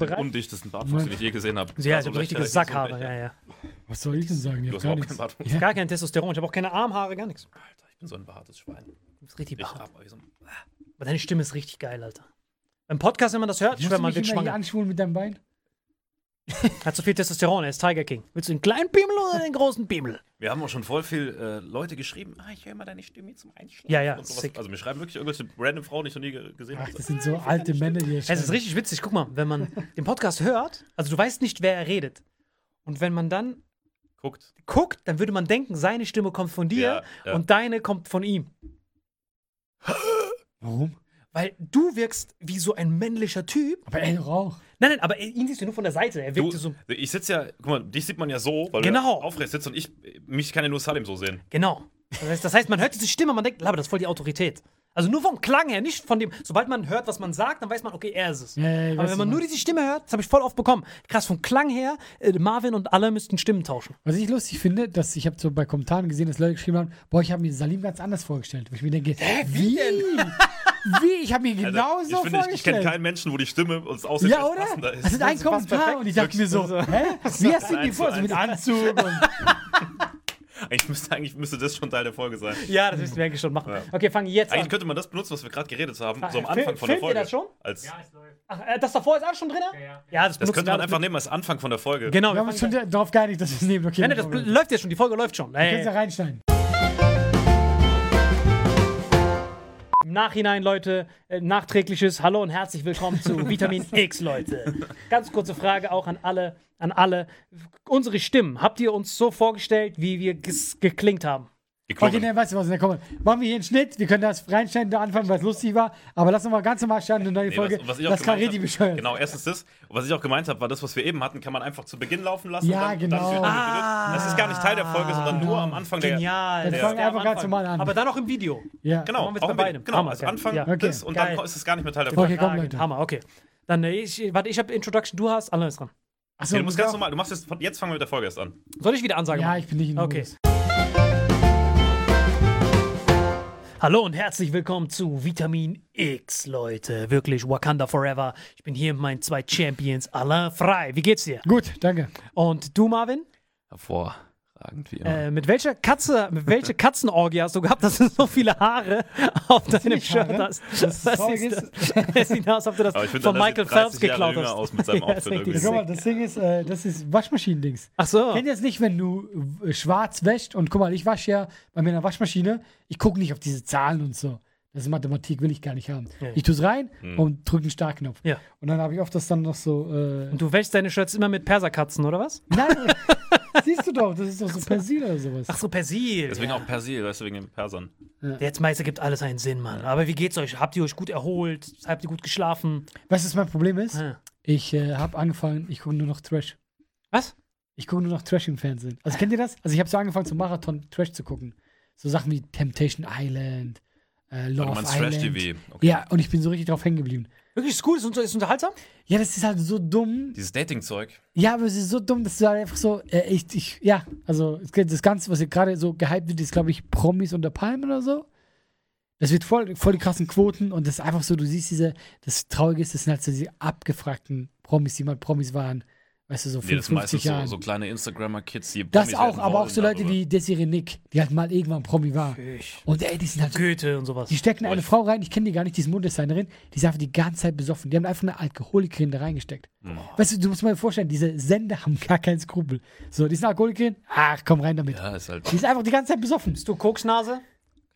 Undichtesten Bartwuchs, den ich je gesehen habe. Ja, ich habe richtige Sackhaare. Ja, ja. Was soll ich denn sagen? Ich Du hab hast gar nichts. keinen Bartwuchs. Ja. Gar kein Testosteron. Ich habe auch keine Armhaare, gar nichts. Alter, ich bin so ein behaartes Schwein. Das ist richtig Ich behaart. so Aber deine Stimme ist richtig geil, Alter. Beim Podcast, wenn man das hört, Musst schwör du man mich wird schwanger. anschwulen mit deinem Bein? Hat so viel Testosteron, er ist Tiger King. Willst du einen kleinen Pimmel oder einen großen Pimmel? Wir haben auch schon voll viel äh, Leute geschrieben, ah, ich höre mal deine Stimme zum Einschlafen. Ja, ja, und sowas. sick. Also mir schreiben wirklich irgendwelche random Frauen, die ich noch nie ge- gesehen Ach, habe. das sind so alte Männer, die Es ist richtig witzig. Guck mal, wenn man den Podcast hört, also du weißt nicht, wer er redet. Und wenn man dann Guckt. guckt, dann würde man denken, seine Stimme kommt von dir Ja, ja. und deine kommt von ihm. Warum? Weil du wirkst wie so ein männlicher Typ. Aber er auch. Nein, nein, aber ihn siehst du nur von der Seite. Er Du, wirkte so. ich sitze ja, guck mal, dich sieht man ja so, weil Genau. du ja aufrecht sitzt und ich, mich kann ja nur Salim so sehen. Genau. Das heißt, das heißt, man hört diese Stimme, man denkt, aber das ist voll die Autorität. Also nur vom Klang her, nicht von dem. Sobald man hört, was man sagt, dann weiß man, okay, er ist es. Ja, ja, aber wenn man was nur du diese Stimme hört, das habe ich voll oft bekommen. Krass, vom Klang her, äh, Marvin und alle müssten Stimmen tauschen. Was ich lustig finde, dass ich habe so bei Kommentaren gesehen, dass Leute geschrieben haben, boah, ich habe mir Salim ganz anders vorgestellt. Wo ich mir denke, wie? Wie? Ich habe mir genau Alter, so ich finde, ich, ich kenne vorgestellt. keinen Menschen, wo die Stimme uns aussieht, ja, oder? passender ist. Das ist ein Kommentar und ich dachte mir so, hä? Wie hast du Eins vor? So mit. Anzug und Eigentlich müsste, eigentlich müsste das schon Teil der Folge sein. Ja, das müssen wir eigentlich schon machen. Ja. Okay, fang jetzt Eigentlich an. könnte man das benutzen, was wir gerade geredet haben, so am Fil- Anfang von der filmt ihr Folge. das schon? Als, Ach, äh, das davor ist auch schon drin? Ja, ja. ja das, das könnte man einfach nehmen als Anfang von der Folge. Genau, wir haben uns fangen schon darauf geeinigt, dass wir es nehmen. Okay, Nein, nein, das läuft jetzt schon, die Folge läuft schon. Ja Äh, reinschneiden. Im Nachhinein, Leute, äh, nachträgliches Hallo und herzlich willkommen zu Vitamin X, Leute. Ganz kurze Frage auch an alle, an alle. Unsere Stimmen, habt ihr uns so vorgestellt, wie wir geklingt haben? Okay, ne, weißt du was, ne, komm, machen wir hier einen Schnitt, wir können das reinschneiden, der Anfang, weil es lustig war, aber lass uns mal ganz normal starten, eine neue Nee, Folge, was, was ich auch das kann hab- bescheuert. Genau, erstens das. Und was ich auch gemeint habe, war das, was wir eben hatten, kann man einfach zu Beginn laufen lassen. Ja, dann, genau. Dann Ah, das ist gar nicht Teil der Folge, sondern nur am Anfang der. Genial. Dann das fangen ist wir einfach ganz normal an. Aber dann auch im Video. Ja. Genau, Machen wir jetzt auch bei beidem. Genau, Hammer, als geil. Anfang Ja. das und Geil. dann ist es gar nicht mehr Teil der Okay, Folge. komm, Ah, Leute. Hammer, okay. Dann, äh, ich, warte, ich habe Introduction, du hast, Alain ist dran. Achso, Nee, du musst ganz normal, du machst jetzt, jetzt fangen wir mit der Folge erst an. Soll ich wieder Ansage Ja, ich bin nicht in Okay. Hallo und herzlich willkommen zu Vitamin X, Leute. Wirklich Wakanda Forever. Ich bin hier mit meinen zwei Champions, Alain Frei. Wie geht's dir? Gut, danke. Und du, Marvin? Immer. Äh, mit welcher Katze, mit welcher Katzenorgie hast du gehabt, dass du so viele Haare auf deinem nicht Shirt Haare. hast? Das sieht, ist- das sieht aus, als ob du das ich von Michael sieht 30 Phelps geklaut Jahre hast. aus mit seinem Ja. Guck mal, das Ding ist, äh, das ist Waschmaschinen-Dings. Ach so. Kennt ihr das nicht, wenn du schwarz wäscht und guck mal, ich wasche ja bei mir in der Waschmaschine, ich gucke nicht auf diese Zahlen und so. Das ist Mathematik, will ich gar nicht haben. Ja. Ich tue es rein Hm. und drücke den Startknopf. Ja. Und dann habe ich oft das dann noch so. Äh, Und du wäschst deine Shirts immer mit Perserkatzen, oder was? Nein, siehst du doch, das ist doch so Persil oder sowas. Ach so, Persil. Deswegen ja. auch Persil, weißt du, wegen den Persern. Jetzt meist ergibt alles einen Sinn, Mann. Aber wie geht's euch? Habt ihr euch gut erholt? Habt ihr gut geschlafen? Weißt du, was mein Problem ist? Ich äh, habe angefangen, ich gucke nur noch Trash. Was? Ich gucke nur noch Trash im Fernsehen. Also kennt ihr das? Also ich habe so angefangen zum Marathon Trash zu gucken. So Sachen wie Temptation Island, äh, Love meinst Island. Trash-TV. Okay. Ja, und ich bin so richtig drauf hängen geblieben. Wirklich ist cool, ist, unter, ist unterhaltsam? Ja, das ist halt so dumm. Dieses Dating-Zeug. Ja, aber es ist so dumm, dass du halt einfach so, äh, ich, ich, ja, also das Ganze, was hier gerade so gehypt wird, ist, glaube ich, Promis unter Palmen oder so. Das wird voll, voll die krassen Quoten und das ist einfach so, du siehst diese, das Traurige ist, das sind halt so diese abgefragten Promis, die mal Promis waren, weißt du, so Nee, das 55 sind meistens so, Jahren. so kleine Instagrammer-Kids, die das Promis auch, aber auch so Leute darüber. wie Desiree Nick, die halt mal irgendwann Promi war. Und ey, die sind halt Goethe und sowas. die stecken Boah, eine Frau rein, ich kenne die gar nicht, die ist Modedesignerin, die ist einfach die ganze Zeit besoffen. Die haben einfach eine Alkoholikerin da reingesteckt. Hm. Weißt du, du musst mal vorstellen, diese Sender haben gar keinen Skrupel. So, die ist eine Alkoholikerin, ach, komm rein damit. Ja, ist halt. Die ist einfach die ganze Zeit besoffen. Bist du Koksnase?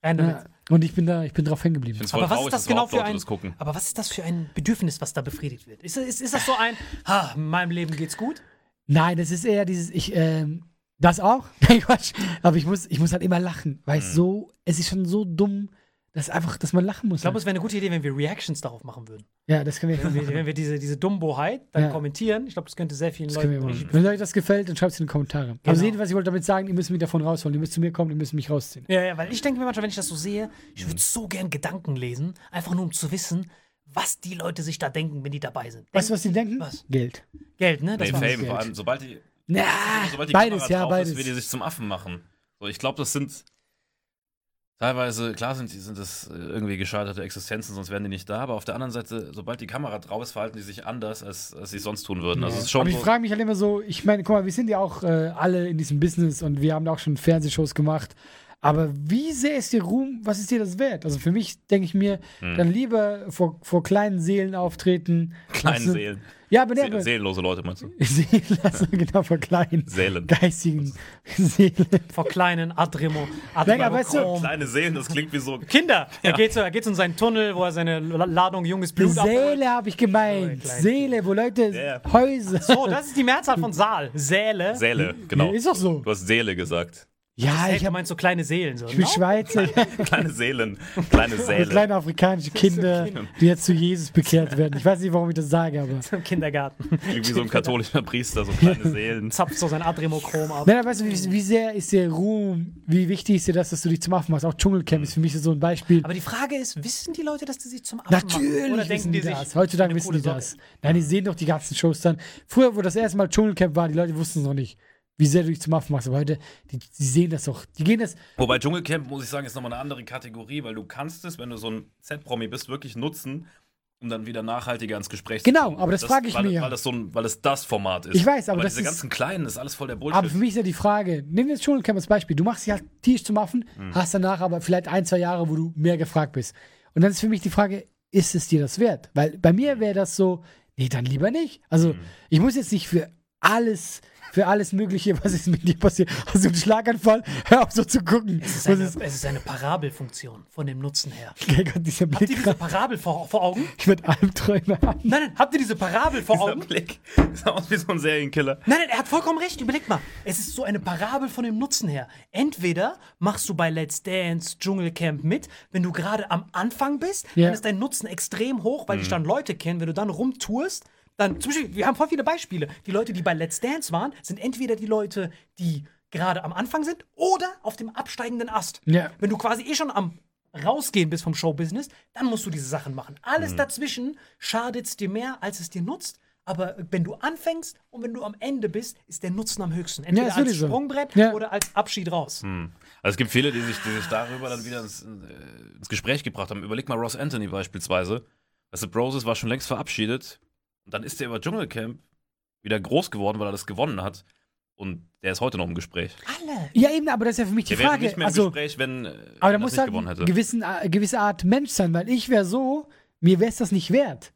Rein damit. Ja. Und ich bin da, ich bin drauf hängen geblieben. Aber was traurig, ist das genau für ein, gucken. aber was ist das für ein Bedürfnis, was da befriedigt wird? Ist, ist, ist das so ein, ha, in meinem Leben geht's gut? Nein, das ist eher dieses, ich, ähm, das auch. Nein, Quatsch. Aber ich muss, ich muss halt immer lachen, weil Hm. es so, es ist schon so dumm, dass einfach, dass man lachen muss. Ich glaube, es wäre eine gute Idee, wenn wir Reactions darauf machen würden. ja, das können wir, Wenn wir, wenn wir diese, diese Dummboheit dann Ja. kommentieren. Ich glaube, das könnte sehr vielen das Leuten. Wenn euch das gefällt, dann schreibt es in die Kommentare. Genau. Aber seht, ihr, was ich wollte damit sagen, ihr müsst mich davon rausholen. Ihr müsst zu mir kommen, ihr müsst mich rausziehen. Ja, ja, weil ich denke mir manchmal, wenn ich das so sehe, ich würde so gern Gedanken lesen, einfach nur um zu wissen, was die Leute sich da denken, wenn die dabei sind. Weißt du, was die denken? Was? Geld. Geld, ne? Das Nee, war Fame, Geld. vor allem, sobald die, Na, sobald die beides, Kamera ja, drauf beides. ist, wie die sich zum Affen machen. So, ich glaube, das sind teilweise, klar sind, sind das äh, irgendwie gescheiterte Existenzen, sonst wären die nicht da, aber auf der anderen Seite, sobald die Kamera drauf ist, verhalten die sich anders, als, als sie sonst tun würden. Also es ist schon Aber ich frage mich halt immer so, ich meine, guck mal, wir sind ja auch äh, alle in diesem Business und wir haben auch schon Fernsehshows gemacht. Aber wie sehr ist dir Ruhm, was ist dir das wert? Also für mich denke ich mir, Hm. dann lieber vor, vor kleinen Seelen auftreten. kleinen Also- Seelen. Ja, aber, aber seelenlose Leute, meinst du? Seelen, also genau, vor kleinen Seelen. geistigen Seelen. vor kleinen Adremo. Nein, aber weißt du-. Kleine Seelen, das klingt wie so. Kinder! Er, geht so, er geht in seinen Tunnel, wo er seine La- Ladung junges Blut abholt. Seele habe ich gemeint. Oh. Seele, wo Leute Ja. Häuser. So, das ist die Mehrzahl von Saal. Säle. Seele, genau. Ist doch so. Du hast Seele gesagt. Ja, Ich ich, hab, meinst so kleine Seelen. So. ich bin Schweizer. Kleine Seelen. Kleine Seele. Kleine afrikanische Kinder, die jetzt zu Jesus bekehrt werden. Ich weiß nicht, warum ich das sage, aber. Im Kindergarten. Irgendwie so ein katholischer Priester, so kleine Seelen. Zapft so sein Adremochrom ab. Nein, aber weißt du, wie, wie sehr ist dir Ruhm, wie wichtig ist dir das, dass du dich zum Affen machst? Auch Dschungelcamp ist für mich so ein Beispiel. Aber die Frage ist, wissen die Leute, dass die sich zum Affen machen? Natürlich Oder wissen denken die das. Heutzutage wissen die Socke? das. Nein, die sehen doch die ganzen Shows dann. Früher, wo das erste Mal Dschungelcamp war, die Leute wussten es noch nicht, wie sehr du dich zum Affen machst. Aber heute, die, die sehen das doch. Die gehen das. Wobei Dschungelcamp, muss ich sagen, ist nochmal eine andere Kategorie, weil du kannst es, wenn du so ein Z-Promi bist, wirklich nutzen, um dann wieder nachhaltiger ins Gespräch Genau, zu kommen. aber das frage ich weil, mir. Weil das, so ein, weil das das Format ist. Ich weiß, aber das diese ist- ganzen Kleinen, das ist alles voll der Bullshit. Aber für mich ist ja die Frage, nimm jetzt Dschungelcamp als Beispiel. Du machst dich halt tierisch zum Affen, Hm. hast danach aber vielleicht ein, zwei Jahre, wo du mehr gefragt bist. Und dann ist für mich die Frage, ist es dir das wert? Weil bei mir wäre das so, nee, dann lieber nicht. Also, Hm. ich muss jetzt nicht für alles, für alles Mögliche, was ist mit dir passiert. Hast du einen Schlaganfall? Hör auf so zu gucken. Es ist, eine, ist, es ist eine Parabelfunktion von dem Nutzen her. oh Gott, dieser Habt ihr Blick. diese Parabel vor, vor Augen? Ich werde Albträume haben. Nein, nein, habt ihr diese Parabel vor Dieser Augen? Blick sieht aus wie so ein Serienkiller. Nein, nein, er hat vollkommen recht. Überleg mal. Es ist so eine Parabel von dem Nutzen her. Entweder machst du bei Let's Dance Dschungelcamp mit, wenn du gerade am Anfang bist, Ja. dann ist dein Nutzen extrem hoch, weil dich dann Leute kennen. Wenn du dann rumtourst, dann zum Beispiel, wir haben voll viele Beispiele. Die Leute, die bei Let's Dance waren, sind entweder die Leute, die gerade am Anfang sind oder auf dem absteigenden Ast. Ja. Wenn du quasi eh schon am rausgehen bist vom Showbusiness, dann musst du diese Sachen machen. Mhm. Alles dazwischen schadet es dir mehr, als es dir nutzt. Aber wenn du anfängst und wenn du am Ende bist, ist der Nutzen am höchsten. Entweder ist als. Sprungbrett Ja. oder als Abschied raus. Also es gibt viele, die sich, die sich darüber dann wieder ins, äh, ins Gespräch gebracht haben. Überleg mal Ross Anthony beispielsweise. Du, Broses war schon längst verabschiedet. Und dann ist er über Dschungelcamp wieder groß geworden, weil er das gewonnen hat. Und der ist heute noch im Gespräch. Alle. Ja, eben, aber das ist ja für mich die Der wäre Frage. nicht mehr im Also, Gespräch, wenn äh, aber da er muss halt gewonnen hätte. eine gewissen, äh, gewisse Art Mensch sein, weil ich wäre so, mir wäre es das nicht wert.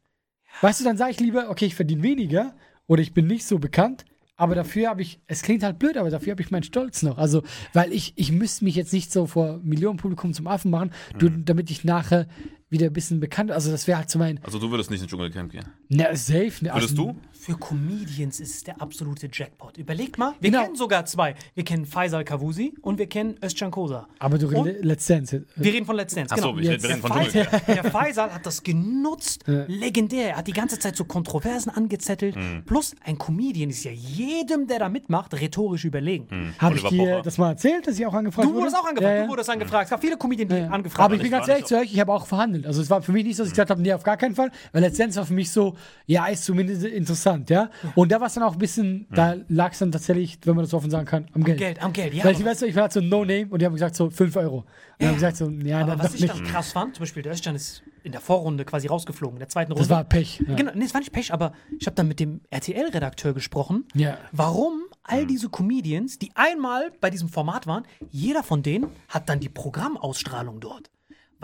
Weißt du, dann sage ich lieber, okay, ich verdiene weniger oder ich bin nicht so bekannt, aber dafür habe ich, es klingt halt blöd, aber dafür habe ich meinen Stolz noch. Also, weil ich, ich müsste mich jetzt nicht so vor Millionenpublikum zum Affen machen, du, Mhm. damit ich nachher wieder ein bisschen bekannt, also das wäre halt so mein, Also du würdest nicht ins Dschungelcamp gehen. na, safe. Ne, Würdest also, du? Für Comedians ist es der absolute Jackpot. Überleg mal, wir Genau. kennen sogar zwei. Wir kennen Faisal Kavusi und wir kennen Özcan Kosa. Aber du redest Let's Dance. Wir reden von Let's Dance. Achso, genau. wir reden von der Dschungelcamp. Der Faisal hat das genutzt, legendär. Er hat die ganze Zeit so Kontroversen angezettelt. Mhm. Plus, ein Comedian ist ja jedem, der da mitmacht, rhetorisch überlegen. Habe ich dir das mal erzählt, dass ich auch angefragt Du wurde? wurdest auch angefragt. Ja. Du wurdest angefragt. Es gab viele Comedians, die Ja. angefragt Aber ich bin wurden. ganz ehrlich zu euch, ich habe auch verhandelt. Also es war für mich nicht so, dass ich gesagt habe, nee, auf gar keinen Fall. Weil letztendlich war für mich so, ja, ist zumindest interessant, ja. Und da war es dann auch ein bisschen, da lag es dann tatsächlich, wenn man das so offen sagen kann, am Geld. Geld, am Geld, ja. Weil ich weiß, ich war halt so No-Name und die haben gesagt so 5 Euro. Und dann haben gesagt so, ja, Aber dann was ich nicht. dann krass fand, zum Beispiel der Özcan ist in der Vorrunde quasi rausgeflogen, in der zweiten Runde. Das war Pech. Ja. Genau, nee, es war nicht Pech, aber ich habe dann mit dem RTL-Redakteur gesprochen, Ja. warum all diese Comedians, die einmal bei diesem Format waren, jeder von denen hat dann die Programmausstrahlung dort.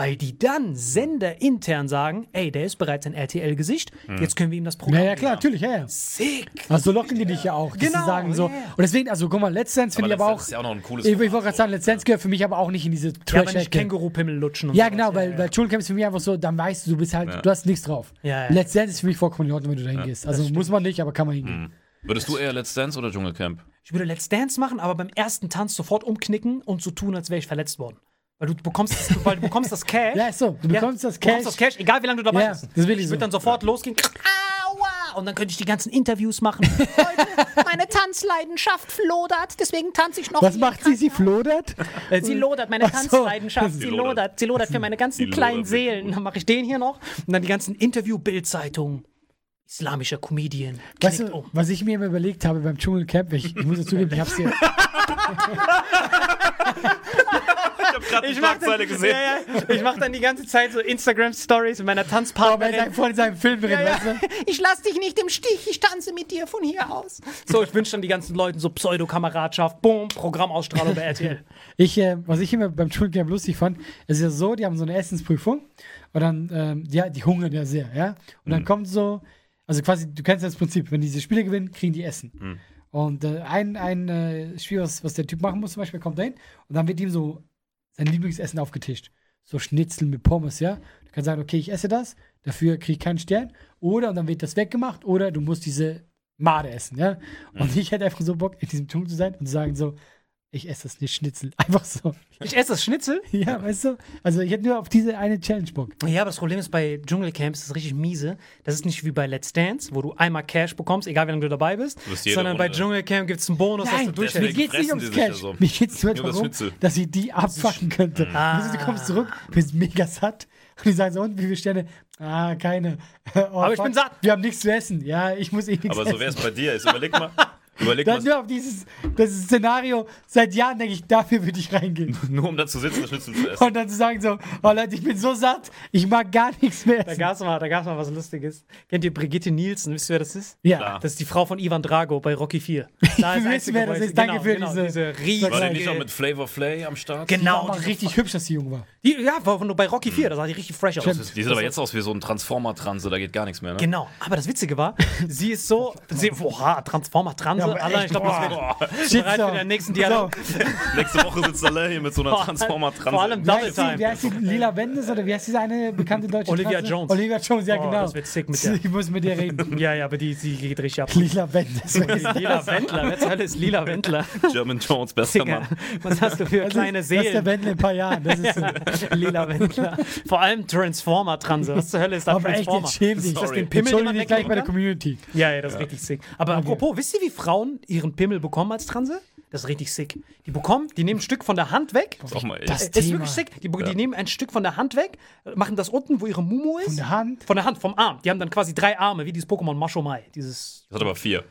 Weil die dann senderintern sagen, ey, der ist bereits ein RTL-Gesicht, jetzt können wir ihm das Programm Ja, ja, klar, geben. natürlich, ja, ja. Sick. Also so locken die dich ja auch. dass Genau, sie sagen so. ja, ja. Und deswegen, also guck mal, Let's Dance finde ich Aber auch. Ist ja auch noch ein cooles Ich, ich wollte gerade sagen, Let's Dance gehört für mich aber auch nicht in diese Ja, aber nicht Trash-Ecke. Känguru-Pimmel lutschen und Ja, sowas. genau, weil, ja, weil Dschungelcamp ist für mich einfach so, dann weißt du, du bist halt, Ja. du hast nichts drauf. Ja, ja. Let's Dance ist für mich vollkommen in Ordnung, wenn du da hingehst. Also muss man nicht, aber kann man hingehen. Würdest du eher Let's Dance oder Dschungelcamp? Ich würde Let's Dance machen, aber beim ersten Tanz sofort umknicken und so tun, als wäre ich verletzt worden. Weil du bekommst das, weil du bekommst das Cash. Ja, ist so. Du bekommst das Du bekommst Cash. das Cash, egal wie lange du dabei Ja, bist. das will ich ich so. würde dann sofort losgehen. Aua! Und dann könnte ich die ganzen Interviews machen. Leute, meine Tanzleidenschaft flodert, deswegen tanze ich noch. Was macht sie? Sie flodert? Äh, Sie lodert, meine so. Tanzleidenschaft. Sie Sie lodert. Sie lodert für meine ganzen kleinen lodert Seelen. Dann mache ich den hier noch. Und dann die ganzen Interview-Bildzeitungen. Islamischer Comedian. Weißt du, um. was ich mir immer überlegt habe beim Dschungelcamp, ich, ich muss ja zugeben, ich hab's hier. Gerade die Schlagzeile gesehen. Ja, ja. Ich mache dann die ganze Zeit so Instagram-Stories mit meiner Aber er Tanzpartnerin. vorhin in seinem Film drin, Ja? Ich lass dich nicht im Stich, ich tanze mit dir von hier aus. So, ich wünsche dann die ganzen Leuten so Pseudokameradschaft, boom, Programmausstrahlung bei RTL. Ich, äh, was ich immer beim Dschungelcamp lustig fand, es ist ja so, die haben so eine Essensprüfung und dann, ähm, ja, die hungern ja sehr, ja. Und dann kommt so, also quasi, du kennst das Prinzip, wenn diese Spiele gewinnen, kriegen die Essen. Und äh, ein, ein äh, Spiel, was, was der Typ machen muss, zum Beispiel, kommt dahin und dann wird ihm so sein Lieblingsessen aufgetischt. So Schnitzel mit Pommes, ja. Du kannst sagen, okay, ich esse das, dafür kriege ich keinen Stern. Oder, und dann wird das weggemacht, oder du musst diese Made essen, ja. Und ich hätte einfach so Bock, in diesem Dschungel zu sein und zu sagen so, ich esse das nicht Schnitzel. Einfach so. Ich esse das Schnitzel. Ja, weißt du? Also ich hätte nur auf diese eine Challenge Bock. Ja, aber das Problem ist bei Dschungelcamps, das ist richtig miese. Das ist nicht wie bei Let's Dance, wo du einmal Cash bekommst, egal wie lange du dabei bist. jede Sondern bei Runde- Dschungelcamp gibt es einen Bonus, dass du mir durchhältst. geht's nicht ums sich ja Cash. so. Mir geht's nur darum, Schnitzel. dass ich die abfacken könnte. Ah. Du kommst zurück, bist mega satt und die sagen so, und wie viele Sterne? Ah, keine. Oh, Aber ich bin satt. Wir haben nichts zu essen. Ja, ich muss eh nichts Aber essen. so wäre es bei dir. Jetzt überleg mal. Überleg mal, nur auf dieses, dieses Szenario, seit Jahren denke ich, dafür würde ich reingehen. nur um da zu sitzen, das Schnitzel zu essen. Und dann zu sagen so, oh Leute, ich bin so satt, ich mag gar nichts mehr Da essen. gab's mal, da gab's mal was Lustiges. Kennt ihr Brigitte Nielsen? Wisst ihr, wer das ist? Ja. Klar. Das ist die Frau von Ivan Drago bei Rocky 4. Da Wir wissen, einzige, wer das ist. Danke genau, für genau, diese- diese War die riesige... nicht noch mit Flavor Flay am Start? Genau, War die, richtig hübsch, dass sie jung war. die, ja, war nur bei Rocky 4, da sah die richtig fresh aus. Die sieht aber jetzt aus wie so ein Transformer-Transe, da geht gar nichts mehr, ne? Genau, aber das Witzige war, sie ist so, sie, boah, Transformer-Transe, Ja, Alter, echt, ich glaube, das wird bereit für den nächsten Dialog. Nächste Woche sitzt er hier mit so einer Boah, Transformer-Transe. vor allem Wie Double heißt, die, wie Time. heißt die? Lila Wendes oder wie heißt diese eine bekannte deutsche Olivia? Jones. Olivia Jones, ja Oh, genau. das wird sick mit der. Ich muss mit dir reden. Ja, ja, aber die, sie geht richtig ab. Lila das? Lila Wendler, wer zur Hölle ist Lila Wendler? German Jones, bester Mann. was hast du für kleine ist, das ist der Seelen? Wendler in ein paar Jahren. Das ist. Lila Wendler. Vor allem Transformer-Transe. Was zur Hölle ist da Aber echt, Transformer? jetzt schäm dich. Ist das den Pimmel, den man gleich bei der? Community. Ja, ja, das ist richtig sick. Aber apropos, wisst ihr, wie Frauen ihren Pimmel bekommen als Transe? Das ist richtig sick. Die bekommen, die nehmen ein Stück von der Hand weg. Ist auch mal Das- ist Thema. wirklich sick. Die, die nehmen ein Stück von der Hand weg, machen das unten, wo ihre Mumu ist. Von der Hand. Von der Hand, vom Arm. Die haben dann quasi drei Arme, wie dieses Pokémon Mashomai. Dieses. Das hat aber vier.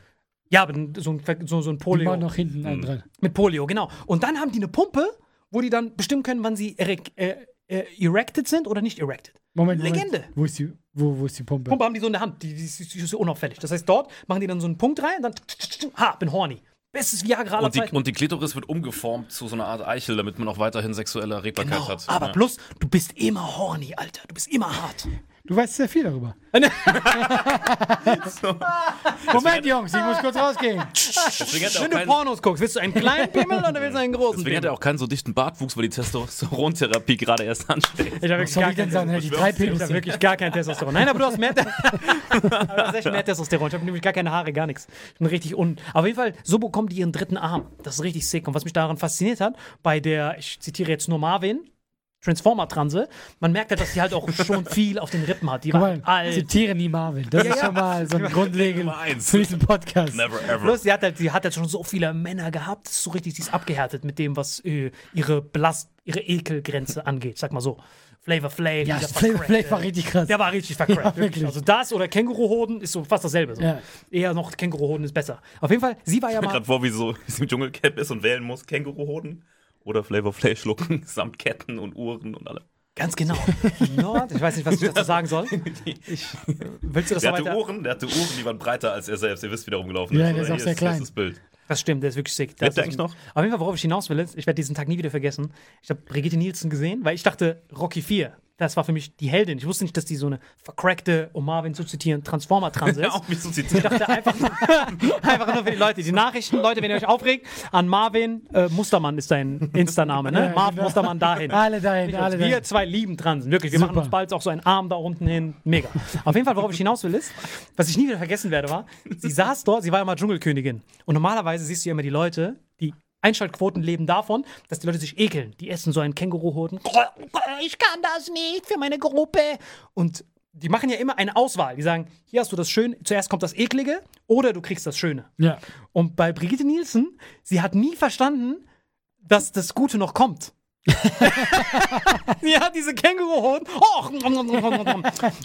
Ja, aber so ein, so, so ein Die Polio. machen noch hinten einen dran. Mit Polio, genau. Und dann haben die eine Pumpe, wo die dann bestimmen können, wann sie erek äh, äh, erected sind oder nicht erected. Moment, Moment. Legende. Wo ist die, wo, wo ist die Pumpe? Pumpe haben die so in der Hand, die, die, ist- die ist so unauffällig. Das heißt, dort machen die dann so einen Punkt rein und dann, ha, bin horny. Bestes Viagra aller Und die, Zeiten. und die Klitoris wird umgeformt zu so einer Art Eichel, damit man auch weiterhin sexuelle Erregbarkeit Genau. hat. Aber ja. plus, du bist immer horny, Alter. Du bist immer hart. Du weißt sehr viel darüber. Moment, Jungs, ich muss kurz rausgehen. Wenn du Pornos guckst, willst du einen kleinen Pimmel oder willst du einen großen deswegen hat er auch keinen so dichten Bartwuchs, weil die Testosterontherapie gerade erst ansteht. Ich habe gar ich denn kein- sagen? Die drei ich hab wirklich gar kein Testosteron. Nein, aber du hast mehr, aber du hast echt mehr Testosteron. Ich habe nämlich gar keine Haare, gar nichts. Ich bin richtig un. Auf jeden Fall, so bekommen die ihren dritten Arm. Das ist richtig sick. Und was mich daran fasziniert hat, bei der, ich zitiere jetzt nur Marvin, Transformer-Transe, man merkt halt, dass die halt auch schon viel auf den Rippen hat. Die Guck war mal, alt. zitiere nie Marvin. Das ist ja. schon mal so ein grundlegend Nummer eins. für diesen Podcast. Never ever. Plus, sie hat, halt, sie hat halt schon so viele Männer gehabt. Das ist so richtig, sie ist abgehärtet mit dem, was äh, ihre Belast, ihre Ekelgrenze angeht. Sag mal so. Flavor Flav. Ja, Flavor Flav war richtig krass. Der war richtig vercrackt. Ja, wirklich. wirklich. Also das oder Känguruhoden ist so fast dasselbe. So. Ja. Eher noch Känguruhoden ist besser. Auf jeden Fall, sie war ja Ich mir mal. gerade vor, wie so wie sie im Dschungelcamp ist und wählen muss: Känguruhoden oder Flavor Flav schlucken, samt Ketten und Uhren und allem. Ganz genau. Ja, ich weiß nicht, was ich dazu sagen soll. Ich, willst du das Der hatte weiter? Uhren, der hatte Uhren, die waren breiter als er selbst. Ihr wisst, wie der rumgelaufen Ja, ist. der ist auch sehr klein. Das Bild. Das stimmt, der ist wirklich sick. Lebt der eigentlich noch? Auf jeden Fall, worauf ich hinaus will, ist, ich werde diesen Tag nie wieder vergessen. Ich habe Brigitte Nielsen gesehen, weil ich dachte, Rocky 4, das war für mich die Heldin. Ich wusste nicht, dass die so eine vercrackte, um Marvin zu zitieren, Transformer-Transe Ja, ist. auch wie so Ich zitiert. dachte einfach, einfach nur für die Leute. Die Nachrichten, Leute, wenn ihr euch aufregt, an Marvin äh, Mustermann ist dein Insta-Name, ne? Ja, Marv genau. Mustermann dahin. Alle dahin, alle wir dahin. zwei lieben Transen, wirklich. Wir Super. machen uns bald auch so einen Arm da unten hin. Mega. Auf jeden Fall, worauf ich hinaus will, ist, was ich nie wieder vergessen werde, war, sie saß dort, sie war ja mal Dschungelkönigin. Und normalerweise siehst du ja immer die Leute, Einschaltquoten leben davon, dass die Leute sich ekeln. Die essen so einen Känguruhoden. Ich kann das nicht für meine Gruppe. Und die machen ja immer eine Auswahl. Die sagen, hier hast du das Schöne, zuerst kommt das Eklige oder du kriegst das Schöne. Ja. Und bei Brigitte Nielsen, sie hat nie verstanden, dass das Gute noch kommt. sie hat diese Känguruhoden. Oh.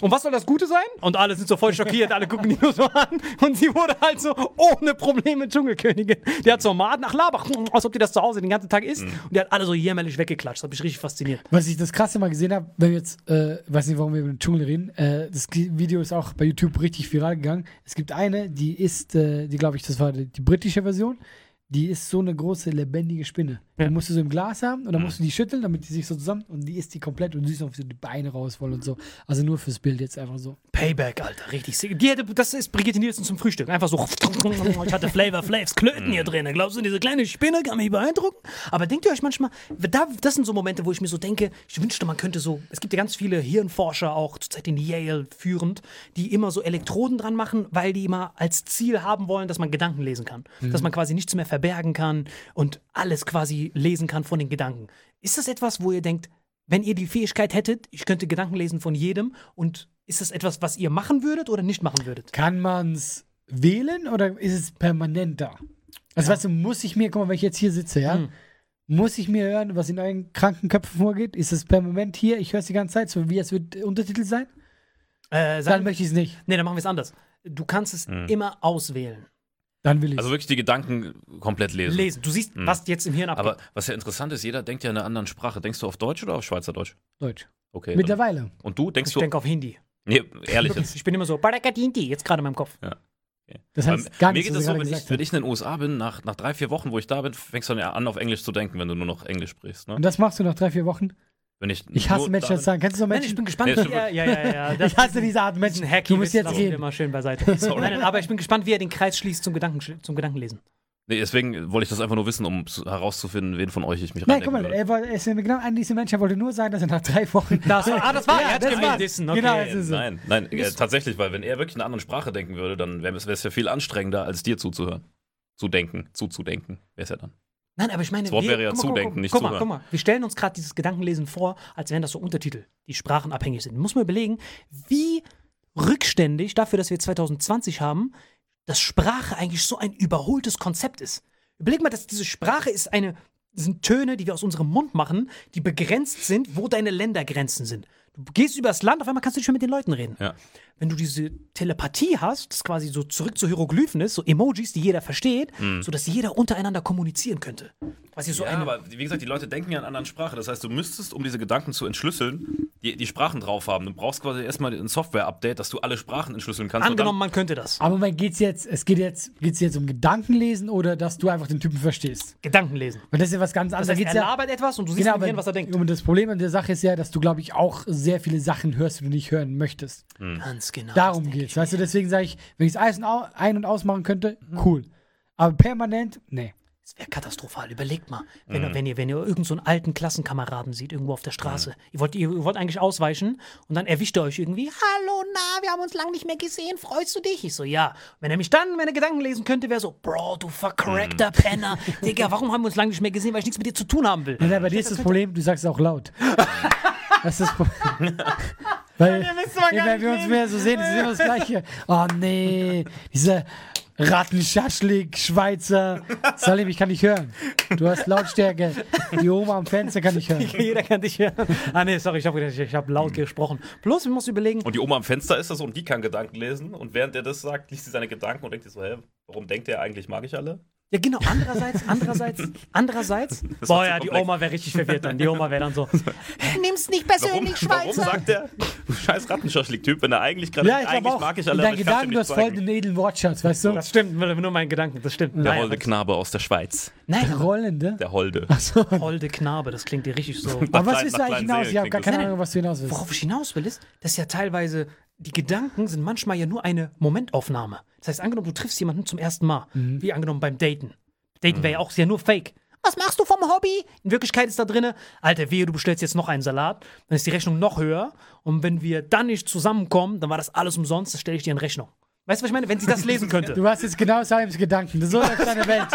Und was soll das Gute sein? Und alle sind so voll schockiert, alle gucken die nur so an. Und sie wurde halt so ohne Probleme Dschungelkönigin. Die hat so Maden nach Laber, als ob die das zu Hause den ganzen Tag isst. Und die hat alle so jämmerlich weggeklatscht. Das hat mich richtig fasziniert. Was ich das krasse mal gesehen habe, wenn wir jetzt, äh, weiß nicht, warum wir über den Dschungel reden, äh, das Video ist auch bei YouTube richtig viral gegangen. Es gibt eine, die ist, äh, die glaube ich, das war die, die britische Version, die ist so eine große lebendige Spinne. Ja. Die musst du so im Glas haben und dann musst du die schütteln, damit die sich so zusammen und die isst die komplett und du siehst auch, wie die Beine raus wollen und so. Also nur fürs Bild jetzt einfach so. Payback, Alter, richtig sick. Die hätte, das ist Brigitte Nielsen zum Frühstück. Einfach so, ich hatte Flavor Flavs Klöten hier drin. Glaubst du, diese kleine Spinne kann mich beeindrucken? Aber denkt ihr euch manchmal, da, das sind so Momente, wo ich mir so denke, ich wünschte, man könnte so, es gibt ja ganz viele Hirnforscher, auch zurzeit in Yale führend, die immer so Elektroden dran machen, weil die immer als Ziel haben wollen, dass man Gedanken lesen kann. Dass man quasi nichts mehr verbergen kann und alles quasi lesen kann von den Gedanken. Ist das etwas, wo ihr denkt, wenn ihr die Fähigkeit hättet, ich könnte Gedanken lesen von jedem und ist das etwas, was ihr machen würdet oder nicht machen würdet? Kann man es wählen oder ist es permanent da? Also weißt du, muss ich mir, guck mal, wenn ich jetzt hier sitze, ja, Hm. muss ich mir hören, was in euren kranken Köpfen vorgeht? Ist es permanent hier? Ich höre es die ganze Zeit, so wie es wird Untertitel sein? Äh, Dann sagen, möchte ich es nicht. nee, dann machen wir es anders. Du kannst es immer auswählen. Dann will ich Also wirklich die Gedanken komplett lesen. Lesen. Du siehst, was jetzt im Hirn abgeht. Aber was ja interessant ist, jeder denkt ja in einer anderen Sprache. Denkst du auf Deutsch oder auf Schweizerdeutsch? Deutsch. Okay. dann- Mittlerweile. Und du denkst ich du. denke auf Hindi. Nee, ehrlich jetzt. Ich bin immer so, Barakadinti, jetzt gerade in meinem Kopf. Das Weil heißt gar mir nichts, geht es ich so, wenn ich, wenn ich in den USA bin, nach, nach drei, vier Wochen, wo ich da bin, fängst du dann ja an, auf Englisch zu denken, wenn du nur noch Englisch sprichst. Ne? Und das machst du nach drei, vier Wochen? Wenn ich Ich hasse Menschen, das sagen. Kennst du so Nein, Menschen? ich bin gespannt. Nee, ja, ja, ja, ja. Das ich hasse diese Art Menschen. Hacky Du musst jetzt reden. immer schön beiseite. Nein, nein, aber ich bin gespannt, wie er den Kreis schließt zum, Gedanken, zum Gedankenlesen. Nee, deswegen wollte ich das einfach nur wissen, um zu, herauszufinden, wen von euch ich mich Nein, guck mal, würde. er, war, genau ein dieser Mensch, er wollte nur sagen, dass er nach drei Wochen. Das, ah, das war, Ja, er hat das gemeint, dissen, okay. Genau, das ist so. Nein, nein, äh, tatsächlich, weil wenn er wirklich in einer anderen Sprache denken würde, dann wäre es ja viel anstrengender, als dir zuzuhören. Zu denken, zuzudenken, wäre es ja dann. Nein, aber ich meine, Das Wort wir- wäre ja guck mal, guck mal, zudenken, nicht guck mal, zuhören. guck mal, wir stellen uns gerade dieses Gedankenlesen vor, als wären das so Untertitel, die sprachenabhängig sind. Muss man überlegen, wie rückständig dafür, dass wir 2020 haben, dass Sprache eigentlich so ein überholtes Konzept ist. Überleg mal, dass diese Sprache ist eine, sind Töne, die wir aus unserem Mund machen, die begrenzt sind, wo deine Ländergrenzen sind. Du gehst übers Land, auf einmal kannst du nicht mehr mit den Leuten reden. Ja. Wenn du diese Telepathie hast, das quasi so zurück zu Hieroglyphen ist, so Emojis, die jeder versteht, sodass jeder untereinander kommunizieren könnte. Quasi so ja, eine, aber wie gesagt, die Leute denken ja in anderen Sprache. Das heißt, du müsstest, um diese Gedanken zu entschlüsseln, die, die Sprachen drauf haben. Du brauchst quasi erstmal ein Software-Update, dass du alle Sprachen entschlüsseln kannst. und angenommen, man könnte das. Aber man geht's jetzt, es geht jetzt, geht's jetzt um Gedankenlesen oder dass du einfach den Typen verstehst? Gedanken lesen. Weil das ist ja was ganz Das anderes. heißt, Da geht's er ja, labert etwas und du siehst genau, Gehirn, was er denkt. Und das Problem an der Sache ist ja, dass du, glaube ich, auch sehr viele Sachen hörst, die du nicht hören möchtest. Ganz genau. Darum geht's. Weißt du, deswegen sage ich, wenn ich es ein- ein- und ausmachen könnte, Mhm. cool. Aber permanent, nee. Das wäre katastrophal. Überlegt mal, wenn, ihr, wenn ihr, wenn ihr irgendeinen so einen alten Klassenkameraden seht, irgendwo auf der Straße. Ihr, wollt, ihr wollt eigentlich ausweichen und dann erwischt er euch irgendwie. Hallo, na, wir haben uns lange nicht mehr gesehen. Freust du dich? Ich so, ja. Wenn er mich dann, wenn er Gedanken lesen könnte, wäre so, Bro, du vercrackter Penner. Digga, warum haben wir uns lange nicht mehr gesehen? Weil ich nichts mit dir zu tun haben will. Nein, bei dir ist das Problem, du sagst es auch laut. Das ist das Problem. Weil, wenn wir uns mehr so sehen, ist es immer das Gleiche. Oh nee, diese Rattenschaschlik, Schweizer. Salim, ich kann nicht hören. Du hast Lautstärke. Die Oma am Fenster kann ich hören. Jeder kann dich hören. Ah, nee, sorry, ich habe hab laut gesprochen. Bloß, wir müssen überlegen, Und die Oma am Fenster ist das so und die kann Gedanken lesen. Und während er das sagt, liest sie seine Gedanken und denkt sich so, hä, warum denkt er eigentlich, mag ich alle? Ja, genau. Andererseits, andererseits, andererseits. Das Boah, ja, die. Oma wäre richtig verwirrt dann. Die Oma wäre dann so. Nimm's nicht Warum, warum sagt er, du scheiß Rattenschaschlik-Typ, wenn er eigentlich gerade Ja, ich eigentlich auch. mag ich alle, ihm Gedanken, du hast voll den edlen Wortschatz, weißt du? Das stimmt, nur mein Gedanken, das stimmt. Der Naja, holde Knabe aus der Schweiz. Nein, Rollende. Der Holde. holde Knabe, das klingt dir richtig so. Aber was willst du eigentlich hinaus? Ich habe gar keine. Ahnung, was du hinaus willst. Worauf ich hinaus will, ist, dass ja teilweise die Gedanken sind manchmal ja nur eine Momentaufnahme. Das heißt, angenommen, du triffst jemanden zum ersten Mal, wie angenommen beim Daten. Daten wäre ja auch ja nur Fake. Was machst du vom Hobby? In Wirklichkeit ist da drinne, Alter, wehe, du bestellst jetzt noch einen Salat, dann ist die Rechnung noch höher. Und wenn wir dann nicht zusammenkommen, dann war das alles umsonst, das stelle ich dir in Rechnung. Weißt du, was ich meine? Wenn sie das lesen könnte. Du hast jetzt genau Salims Gedanken. So ist seine Welt.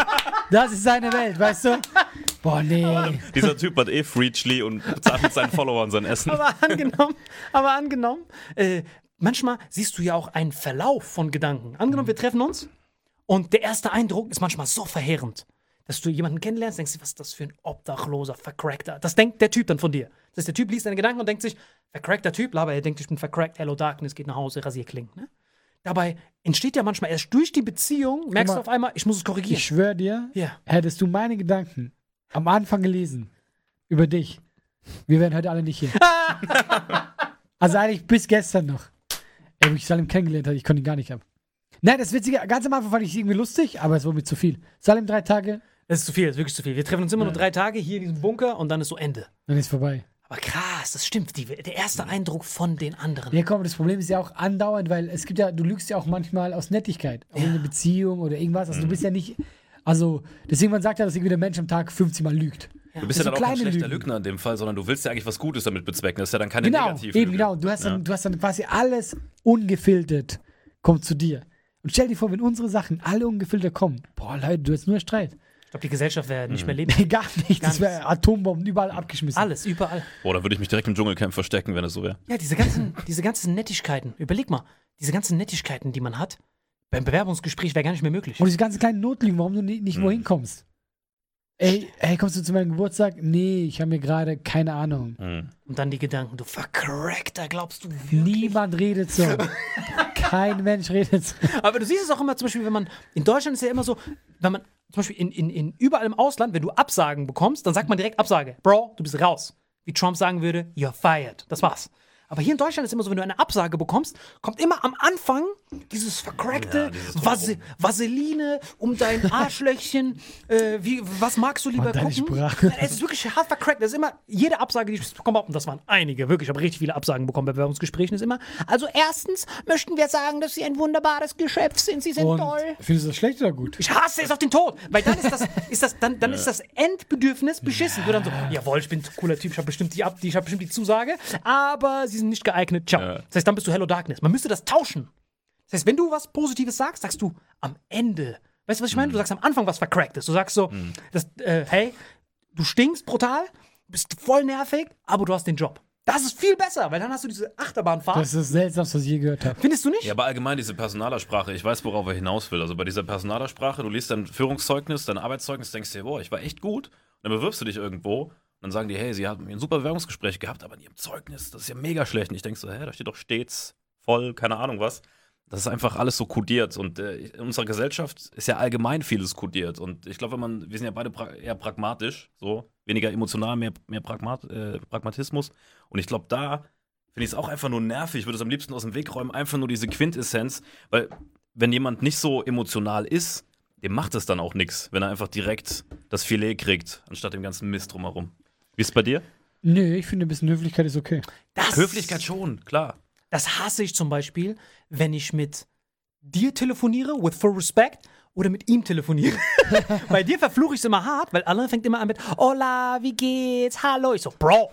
Das ist seine Welt, weißt du? Boah, nee. Dieser Typ hat eh Freechly und bezahlt mit seinen Followern sein Essen. aber angenommen, aber angenommen, äh, manchmal siehst du ja auch einen Verlauf von Gedanken. Angenommen, wir treffen uns und der erste Eindruck ist manchmal so verheerend, dass du jemanden kennenlernst, denkst du, was ist das für ein obdachloser, vercrackter. Das denkt der Typ dann von dir. Das heißt, der Typ liest deine Gedanken und denkt sich, vercrackter Typ, aber er denkt, ich bin vercrackt, hello darkness, geht nach Hause, Rasierklingen. Ne? Dabei entsteht ja manchmal erst durch die Beziehung, merkst mal, du auf einmal, ich muss es korrigieren. Ich schwöre dir, Ja. hättest du meine Gedanken am Anfang gelesen über dich, wir wären heute alle nicht hier. also eigentlich bis gestern noch. Ey, wo ich Salim kennengelernt habe, ich konnte ihn gar nicht ab. Nein, das Witzige, ganz am Anfang fand ich es irgendwie lustig, aber es wurde mir zu viel. Salim drei Tage, Das ist zu viel, das ist wirklich zu viel. Wir treffen uns immer nur drei Tage hier in diesem Bunker und dann ist so Ende. dann ist vorbei. Aber krass, das stimmt. Die, der erste Eindruck von den anderen. Ja, komm, das Problem ist ja auch andauernd, weil es gibt ja, du lügst ja auch manchmal aus Nettigkeit. In einer Beziehung oder irgendwas. Also du bist ja nicht, also deswegen man sagt ja, dass irgendwie der Mensch am Tag 50 Mal lügt. Du bist ja So dann auch kein kleine schlechter Lügen. Lügner in dem Fall, sondern du willst ja eigentlich was Gutes damit bezwecken. Das ist ja dann keine Genau, negative eben Lüge. genau. Du hast, dann, du hast dann quasi alles ungefiltert kommt zu dir. Und stell dir vor, wenn unsere Sachen alle ungefiltert kommen, boah, Leute, du hast nur Streit. Ich glaube, die Gesellschaft wäre nicht mehr Nee, leben. gar nicht. Das wäre Atombomben überall abgeschmissen. Alles, überall. Boah, dann würde ich mich direkt im Dschungelcamp verstecken, wenn es so wäre. Ja, diese ganzen, diese ganzen Nettigkeiten. Überleg mal, diese ganzen Nettigkeiten, die man hat, beim Bewerbungsgespräch wäre gar nicht mehr möglich. Und diese ganzen kleinen Notlügen, warum du nicht, nicht Mhm. wohin kommst. Ey, ey, kommst du zu meinem Geburtstag? Nee, ich habe mir gerade keine Ahnung. Hm. Und dann die Gedanken, du vercrackter, glaubst du wirklich? Niemand redet so. Kein Mensch redet so. Aber du siehst es auch immer, zum Beispiel, wenn man, in Deutschland ist ja immer so, wenn man, zum Beispiel in, in, in überall im Ausland, wenn du Absagen bekommst, dann sagt man direkt Absage. Bro, du bist raus. Wie Trump sagen würde, you're fired. Das war's. Aber hier in Deutschland ist immer so, wenn du eine Absage bekommst, kommt immer am Anfang dieses vercrackte Ja, dieses Vase Vaseline um dein Arschlöchchen. äh, wie, was magst du lieber deine gucken? Sprache. Es ist wirklich hart vercrackt. Das ist immer, jede Absage, die ich bekommen habe, und das waren einige, wirklich, ich habe richtig viele Absagen bekommen bei Bewerbungsgesprächen, ist immer, also erstens möchten wir sagen, dass Sie ein wunderbares Geschöpf sind, Sie sind Und toll. findest du das schlecht oder gut? Ich hasse es auf den Tod, weil dann ist das, ist das, dann, dann ist das Endbedürfnis beschissen. Du dann so, jawohl, ich bin ein cooler Typ, ich habe bestimmt die, Ab- die, ich habe bestimmt die Zusage, aber sie sind nicht geeignet. Ciao. Ja. Das heißt, dann bist du Hello Darkness. Man müsste das tauschen. Das heißt, wenn du was Positives sagst, sagst du am Ende. Weißt du, was ich meine? Du sagst am Anfang was Vercracktes. Du sagst so, das, äh, hey, du stinkst brutal, bist voll nervig, aber du hast den Job. Das ist viel besser, weil dann hast du diese Achterbahnfahrt. Das ist das Seltsamste, was ich je gehört habe. Findest du nicht? Ja, aber allgemein diese Personalersprache, ich weiß, worauf er hinaus will. Also bei dieser Personalersprache, du liest dein Führungszeugnis, dein Arbeitszeugnis, denkst dir, boah, ich war echt gut. Und dann bewirbst du dich irgendwo dann sagen die, hey, sie haben ein super Bewerbungsgespräch gehabt, aber in ihrem Zeugnis, das ist ja mega schlecht. Und ich denk so, hä, da steht doch stets voll, keine Ahnung was. Das ist einfach alles so kodiert und äh, in unserer Gesellschaft ist ja allgemein vieles kodiert. Und ich glaube, wenn man, wir sind ja beide pra eher pragmatisch, so weniger emotional, mehr, mehr Pragmat, äh, Pragmatismus. Und ich glaube, da finde ich es auch einfach nur nervig. Ich würde es am liebsten aus dem Weg räumen, einfach nur diese Quintessenz, weil wenn jemand nicht so emotional ist, dem macht es dann auch nichts, wenn er einfach direkt das Filet kriegt, anstatt dem ganzen Mist drumherum. Wie ist es bei dir? Nö, ich finde, ein bisschen Höflichkeit ist okay. Das, Höflichkeit schon, klar. Das hasse ich zum Beispiel, wenn ich mit dir telefoniere, with full respect, oder mit ihm telefoniere. bei dir verfluche ich es immer hart, weil Alain fängt immer an mit Hola, wie geht's? Hallo. Ich so, Bro,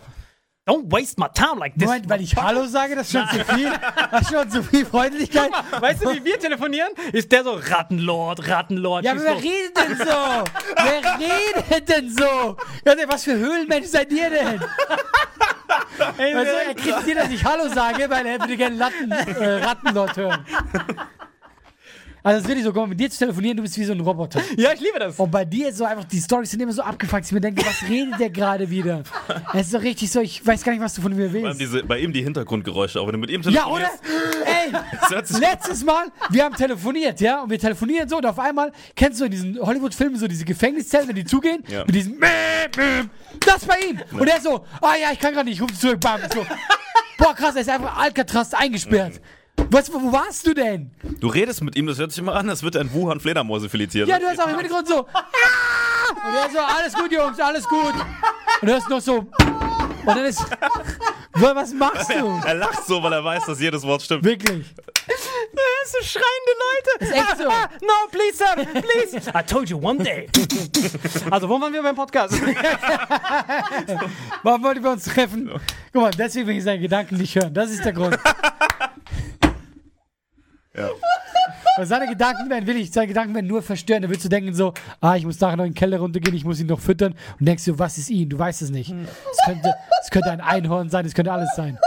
don't waste my time like this. Moment, weil ich Hallo sage, das ist schon zu viel. Das ist schon zu viel Freundlichkeit. Weißt du, wie wir telefonieren? Ist der so Rattenlord, Rattenlord. Ja, aber wer redet denn so? wer redet denn so? Was für Höhlenmensch seid ihr denn? Ey, Also, er kritisiert, dass ich Hallo sage, weil er würde gerne Latten, äh, Rattenlord hören. Also, es ist wirklich so, mal, mit dir zu telefonieren, du bist wie so ein Roboter. ja, ich liebe das. Und bei dir ist so einfach, die Storys sind immer so abgefuckt, dass ich mir denke, was redet der gerade wieder? Es ist so richtig so, ich weiß gar nicht, was du von mir Vor allem willst. diese, bei ihm die Hintergrundgeräusche, auch wenn du mit ihm Ja, oder? telefonierst. Ey, letztes Mal, wir haben telefoniert, ja, und wir telefonieren so und auf einmal, kennst du in diesen Hollywood-Filmen so diese Gefängniszellen, wenn die zugehen, Ja. mit diesem das bei ihm. Und er so, ah ja, ich kann gerade nicht, ich rufe zurück, bam, so. Boah, krass, er ist einfach Alcatraz eingesperrt. Was, wo warst du denn? Du redest mit ihm, das hört sich immer an, als würde er in Wuhan Fledermäuse filetieren. Ja, du hörst auch im Hintergrund so, ah! Und er so, alles gut, Jungs, alles gut. Und du hörst noch so, und dann ist, Wa- was machst du? Er lacht so, weil er weiß, dass jedes Wort stimmt. Wirklich. Das sind schreiende Leute. Ist echt so. Ah, no, please, sir, please. I told you one day. also, wo waren wir beim Podcast? Warum wollten wir uns treffen? Guck mal, deswegen will ich seine Gedanken nicht hören. Das ist der Grund. Ja. Weil seine Gedanken werden, will ich, seine Gedanken werden nur verstören. Da willst du denken so, ah, ich muss nachher noch in den Keller runtergehen, ich muss ihn noch füttern. Und denkst du, was ist ihn? Du weißt es nicht. Es könnte, es könnte ein Einhorn sein, es könnte alles sein.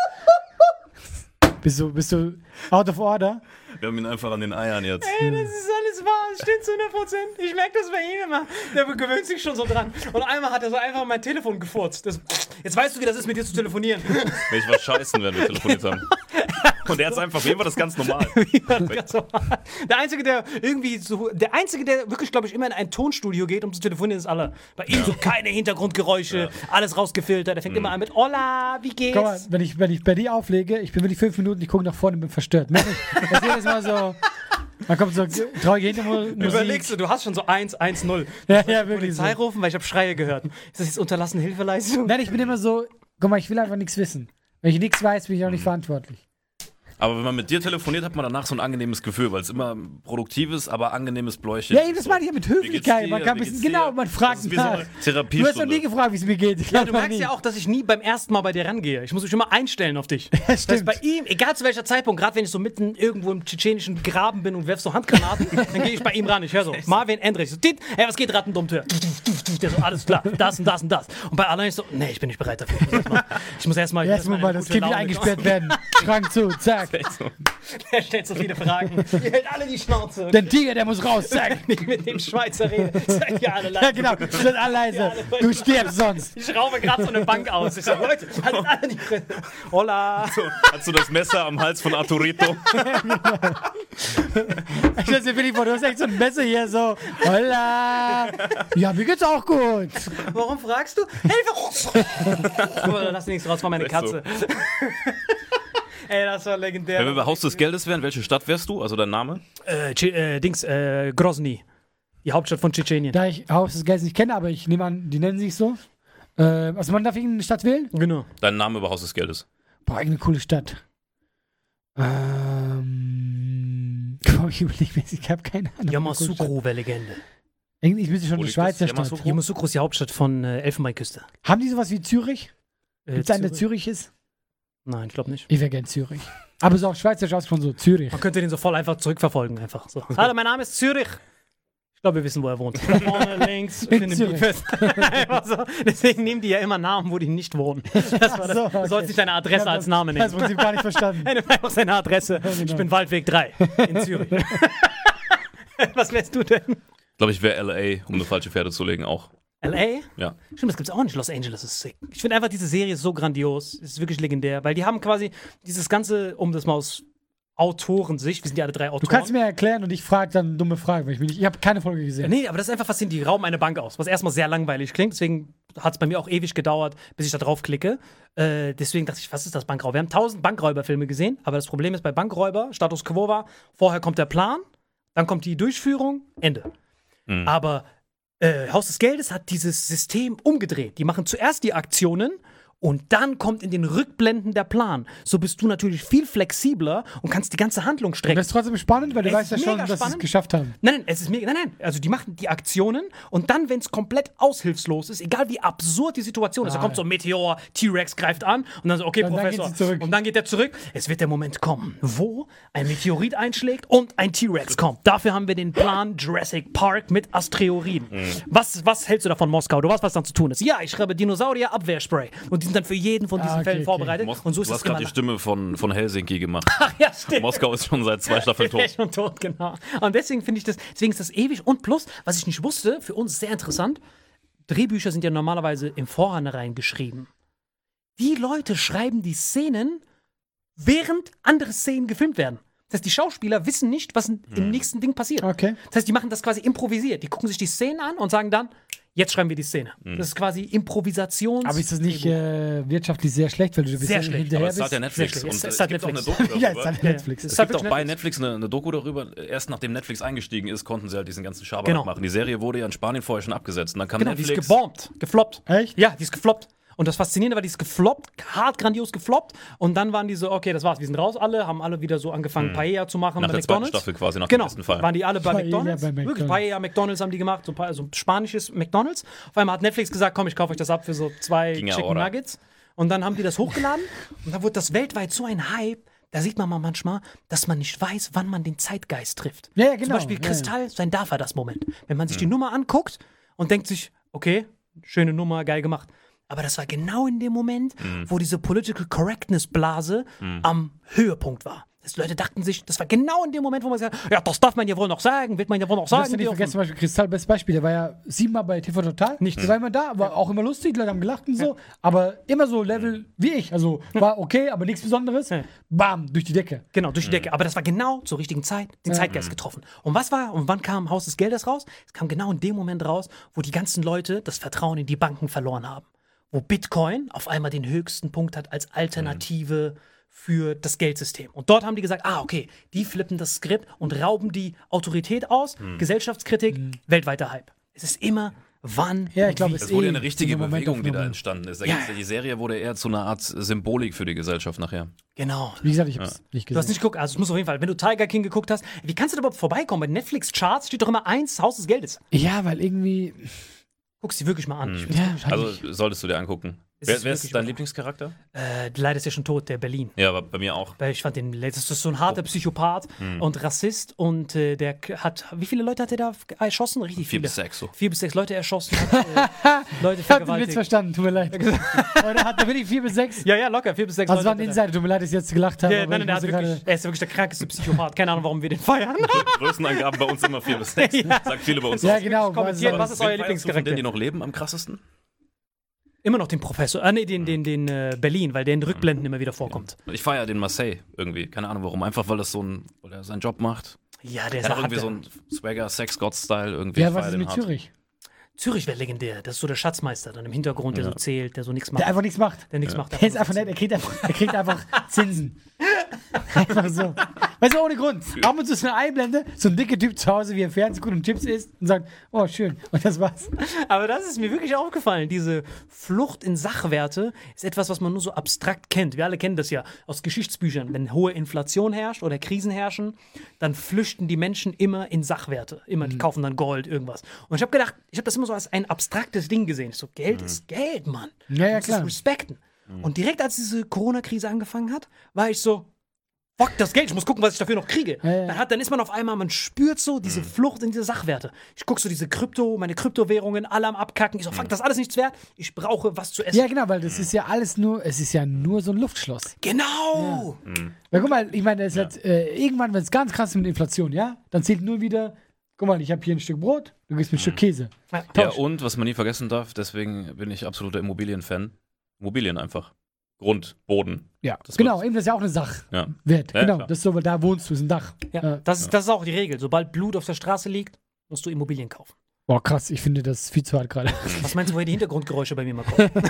Bist du, bist du out of order? Wir haben ihn einfach an den Eiern jetzt. Ey, das ist alles wahr, das stimmt zu 100 Prozent. Ich merke das bei ihm immer. Der gewöhnt sich schon so dran. Und einmal hat er so einfach mein Telefon gefurzt. Das, jetzt weißt du, wie das ist, mit dir zu telefonieren. Nee, ich war scheißen, wenn wir telefoniert haben. Und er hat einfach, für ihn war das ganz normal. Ganz normal. der Einzige, der irgendwie so, der Einzige, der wirklich, glaube ich, immer in ein Tonstudio geht, um zu telefonieren, ist alle. Bei ihm so keine Hintergrundgeräusche, alles rausgefiltert. Er fängt immer an mit Hola, wie geht's? Guck mal, wenn ich, wenn ich bei dir auflege, ich bin wirklich fünf Minuten, ich gucke nach vorne und bin verstört. Ich, Das ist jedes Mal so, dann kommt so traurige Hintergrund. Überlegst du, du hast schon so 1, 1, 0. Ja, ja, wirklich. So. Polizei rufen, weil ich habe Schreie gehört. Ist das jetzt unterlassene Hilfeleistung? Nein, ich bin immer so, guck mal, ich will einfach nichts wissen. Wenn ich nichts weiß, bin ich auch nicht verantwortlich. Aber wenn man mit dir telefoniert, hat man danach so ein angenehmes Gefühl, weil es immer produktives, aber angenehmes Bläuchen Ja, eben, das meine ich ja mit Höflichkeit. Man kann bisschen, genau, man fragt nach. so Du hast noch nie gefragt, wie es mir geht. Ich Ja, du merkst nie. ja auch, dass ich nie beim ersten Mal bei dir rangehe. Ich muss mich immer einstellen auf dich. Das heißt, stimmt. bei ihm, egal zu welcher Zeitpunkt, gerade wenn ich so mitten irgendwo im tschetschenischen Graben bin und werf so Handgranaten, dann gehe ich bei ihm ran. Ich höre so, Marvin Endrich, so, dit, hey, was geht, Rattendummtür? Der so, alles klar, das und das und das. Und bei Alain ist so, nee, ich bin nicht bereit dafür. Ich muss erstmal, ich muss erstmal, Erstmal mal das Kind eingesperrt werden. Schrank zu, zack. Er stellt so viele Fragen. Ihr hält alle die Schnauze. Der Tiger, der muss raus, zack. Wenn ich mit dem Schweizer rede, seid ihr alle Ja, leise. genau. Sind alle leise. Du stirbst sonst. Ich schraube gerade so eine Bank aus. Ich sage, Leute, haltet alle die Fresse. Hola. Hast du das Messer am Hals von Arturito? Ich stell dir wirklich vor, du hast echt so ein Messer hier so. Holla. Ja, mir geht's auch gut. Warum fragst du? Hilfe! Guck mal, lass nichts raus, war meine Echt so. Ey, das war legendär. Wenn wir bei Haus des Geldes wären, welche Stadt wärst du? Also dein Name? Äh, äh, Dings, äh, Grozny. Die Hauptstadt von Tschetschenien. Da ich Haus des Geldes nicht kenne, aber ich nehme an, die nennen sich so. Äh, also man darf irgendeine Stadt wählen? Genau. Dein Name über Haus des Geldes. Boah, irgendeine coole Stadt. Ähm. Komm, ich überlege mir, ich habe keine Ahnung. Yamoussoukro wäre Legende. Irgendwie- Ich müsste schon Wo eine das? Schweizer Stadt. Yamoussoukro? Yamoussoukro ist die Hauptstadt von äh, Elfenbeinküste. Haben die sowas wie Zürich? Äh, Gibt es einen, der? Zürich ist? Nein, ich glaube nicht. Ich wäre gern Zürich. Aber so auf Schweizerisch aus von so Zürich. Man könnte den so voll einfach zurückverfolgen, einfach so. Hallo, mein Name ist Zürich. Ich glaube, wir wissen, wo er wohnt. Vorne, links, in den Zürich. Fest. So. Deswegen nehmen die ja immer Namen, wo die nicht wohnen. Das war das. so, Du sollst okay. nicht deine Adresse Ich als das- Name Das nehmen. Prinzip gar nicht verstanden. Er nimmt einfach seine Adresse. Ich genau. bin Waldweg 3 in Zürich. Was wärst du denn? Ich glaube, ich wäre LA, um eine falsche Pferde zu legen, auch. L.A.? Ja. Stimmt, das gibt's auch nicht. Los Angeles ist sick. Ich finde einfach, diese Serie ist so grandios. Es ist wirklich legendär, weil die haben quasi dieses Ganze, um das mal aus Autorensicht, wir sind ja alle drei Autoren. Du kannst mir erklären und ich frage dann dumme Fragen, weil ich, ich habe keine Folge gesehen. Nee, aber das ist einfach faszinierend. Die rauben eine Bank aus, was erstmal sehr langweilig klingt. Deswegen hat es bei mir auch ewig gedauert, bis ich da drauf klicke. Äh, deswegen dachte ich, was ist das Bankraub? Wir haben tausend Bankräuberfilme gesehen, aber das Problem ist bei Bankräuber, Status Quo war, vorher kommt der Plan, dann kommt die Durchführung, Ende. Aber äh, Haus des Geldes hat dieses System umgedreht. Die machen zuerst die Aktionen und dann kommt in den Rückblenden der Plan. So bist du natürlich viel flexibler und kannst die ganze Handlung strecken. Das ist trotzdem spannend, weil du Es weißt ja schon, dass sie es geschafft haben. Nein, nein, es ist mega. Nein, nein. Also die machen die Aktionen und dann, wenn es komplett aushilfslos ist, egal wie absurd die Situation ist, da Ah, kommt so ein Meteor, T-Rex greift an und dann so, okay, Und dann Professor. zurück. Und dann geht er zurück. Es wird der Moment kommen, wo ein Meteorit einschlägt und ein T-Rex kommt. Dafür haben wir den Plan Jurassic Park mit Asteroiden. Mhm. Was, was hältst du davon, Moskau? Du weißt, was dann zu tun ist. Ja, ich schreibe Dinosaurier-Abwehrspray. Und sind dann für jeden von diesen Ah, okay, Fällen okay. vorbereitet. Mos Und so ist du hast gerade die Stimme von, von Helsinki gemacht. Ach ja, stimmt. Moskau ist schon seit zwei Staffeln tot. ist schon tot, genau. Und deswegen finde ich das, deswegen ist das ewig. Und plus, was ich nicht wusste, für uns sehr interessant, Drehbücher sind ja normalerweise im Vorhinein geschrieben. Die Leute schreiben die Szenen, während andere Szenen gefilmt werden. Das heißt, die Schauspieler wissen nicht, was im nächsten Ding passiert. Okay. Das heißt, die machen das quasi improvisiert. Die gucken sich die Szenen an und sagen dann, jetzt schreiben wir die Szene. Das ist quasi Improvisations. Aber ist das nicht äh, wirtschaftlich sehr schlecht, weil du bis Sehr schlecht, hinterher Aber es bist? hat ja Netflix. Und Es- es es, hat gibt auch eine Netflix. Doku ja, darüber. ist halt Netflix. Es Es hat gibt auch bei Netflix. Netflix eine, eine Doku darüber. Erst nachdem Netflix eingestiegen ist, konnten sie halt diesen ganzen Schabernack Genau. machen. Die Serie wurde ja in Spanien vorher schon abgesetzt. Und dann kam Genau, die ist Netflix. gebombt, gefloppt. Echt? Ja, die ist gefloppt. Und das Faszinierende war, die ist gefloppt, hart grandios gefloppt. Und dann waren die so, okay, das war's, wir sind raus alle, haben alle wieder so angefangen, Paella zu machen Nach bei der McDonalds. Staffel quasi, nach genau, dem besten Fall. waren die alle bei Paella McDonalds. bei Wirklich, McDonald's. Paella, McDonalds haben die gemacht, so, so spanisches McDonalds. Auf einmal hat Netflix gesagt, komm, ich kaufe euch das ab für so zwei Ging ja, Chicken oder? Nuggets. Und dann haben die das hochgeladen und dann wurde das weltweit so ein Hype. Da sieht man mal manchmal, dass man nicht weiß, wann man den Zeitgeist trifft. Ja, ja, Zum genau. Beispiel Ja, ja. Kristall, sein darf er das Moment. Wenn man sich die Nummer anguckt und denkt sich, okay, schöne Nummer, geil gemacht. Aber das war genau in dem Moment, wo diese Political Correctness Blase am Höhepunkt war. Das Leute dachten sich, das war genau in dem Moment, wo man sagt, ja, das darf man ja wohl noch sagen, wird man ja wohl noch sagen. ja nicht dürfen. vergessen, zum Beispiel Kristall, bestes Beispiel, der war ja siebenmal bei TV Total. Nichts. Der war immer da, war auch immer lustig, die Leute haben gelacht und so, aber immer so Level wie ich. Also war okay, aber nichts Besonderes. Ja. Bam, durch die Decke. Genau, durch die Decke. Aber das war genau zur richtigen Zeit, den Zeitgeist getroffen. Und was war, und wann kam Haus des Geldes raus? Es kam genau in dem Moment raus, wo die ganzen Leute das Vertrauen in die Banken verloren haben. Wo Bitcoin auf einmal den höchsten Punkt hat als Alternative für das Geldsystem. Und dort haben die gesagt, ah, okay, die flippen das Skript und rauben die Autorität aus, Gesellschaftskritik, weltweiter Hype. Es ist immer, wann, Ja, ich glaube, wie. es Es wurde ja eh eine richtige Bewegung, die da entstanden ist. Da Ja. Die Serie wurde eher zu einer Art Symbolik für die Gesellschaft nachher. Genau. Wie gesagt, ich hab's nicht Du hast gesehen. nicht geguckt, also es muss auf jeden Fall, wenn du Tiger King geguckt hast, wie kannst du da überhaupt vorbeikommen? Bei Netflix-Charts steht doch immer eins, Haus des Geldes. Ja, weil irgendwie. Guck sie wirklich mal an. Find's Ja, Also solltest du dir angucken. Es Wer, ist wer ist dein. Lieblingscharakter? äh, leider ist ja schon tot, der Berlin. Ja, aber bei mir auch. Ich fand den, ist so ein harter Psychopath Hm. und Rassist und äh, der hat, wie viele Leute hat er da erschossen? Richtig Vier viele. bis sechs so. Vier bis sechs Leute erschossen, hat, äh, Leute Ich hab den Witz verstanden, tut mir leid. Oder hat er wirklich vier bis sechs? Ja, ja, locker, vier bis sechs Also Leute. waren hat er- Insider, tut mir leid, dass ich jetzt gelacht habe. Ja, nein, nein, musste wirklich, er ist wirklich der krankeste Psychopath. Keine Ahnung, warum wir den feiern. Größenangaben bei uns immer vier bis sechs. Sagt viele bei uns Ja, auch. genau. kommentiert, weil- was ist euer von Lieblingscharakter? denen, die noch leben, am krassesten? Immer noch den Professor, ah nee, den, den, den äh, Berlin, weil der in Rückblenden immer wieder vorkommt. Ich feiere den Marseille irgendwie. Keine Ahnung warum. Einfach weil das so ein, weil er seinen Job macht. Ja, der ist irgendwie so hart. ein Swagger, Sex-God-Style irgendwie. Ja, was ist mit hart. Zürich? Zürich wäre legendär. Das ist so der Schatzmeister dann im Hintergrund, der so zählt, der so nichts macht. Der einfach nichts macht. der nichts macht. Der ist einfach nett, er kriegt einfach, er kriegt einfach Zinsen. Einfach so. Weißt du, ohne Grund. Ab und zu ist eine Einblende, so ein dicker Typ zu Hause, wie er Fernsehen guckt und Chips isst und sagt, oh, schön. Und das war's. Aber das ist mir wirklich aufgefallen. Diese Flucht in Sachwerte ist etwas, was man nur so abstrakt kennt. Wir alle kennen das ja aus Geschichtsbüchern. Wenn hohe Inflation herrscht oder Krisen herrschen, dann flüchten die Menschen immer in Sachwerte. Immer, Mhm. die kaufen dann Gold, irgendwas. Und ich habe gedacht, ich habe das immer so als ein abstraktes Ding gesehen. Ich so, Geld ist Geld, Mann. Mhm. Ja, ja, Du musst es klar. respekten. Und direkt als diese Corona-Krise angefangen hat, war ich so, fuck das Geld, ich muss gucken, was ich dafür noch kriege. Ja, ja. Dann, hat, dann ist man auf einmal, man spürt so diese Mhm. Flucht in diese Sachwerte. Ich gucke so diese Krypto, meine Kryptowährungen, alle am Abkacken. Ich so, Mhm. fuck, das ist alles nichts wert. Ich brauche was zu essen. Ja, genau, weil das ist ja alles nur, es ist ja nur so ein Luftschloss. Genau. Weil guck mal, ich meine, es hat, äh, irgendwann, wenn es ganz krass ist mit Inflation, ja, dann zählt nur wieder, guck mal, ich habe hier ein Stück Brot, du gibst mir ein Stück Käse. Ja. Ja, und was man nie vergessen darf, deswegen bin ich absoluter Immobilien-Fan. Immobilien einfach. Grund, Boden. Ja, Das genau, wird- eben das ist ja auch eine Sache. Ja. Wert. Ja, genau, klar. das ist so, weil da wohnst du, ist ein Dach. Ja, Äh, das, ist, das ist auch die Regel. Sobald Blut auf der Straße liegt, musst du Immobilien kaufen. boah, krass, ich finde das viel zu hart gerade. Was meinst du, woher die Hintergrundgeräusche bei mir mal kommen?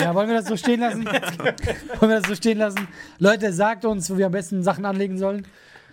ja, wollen wir das so stehen lassen? wollen wir das so stehen lassen? Leute, sagt uns, wo wir am besten Sachen anlegen sollen.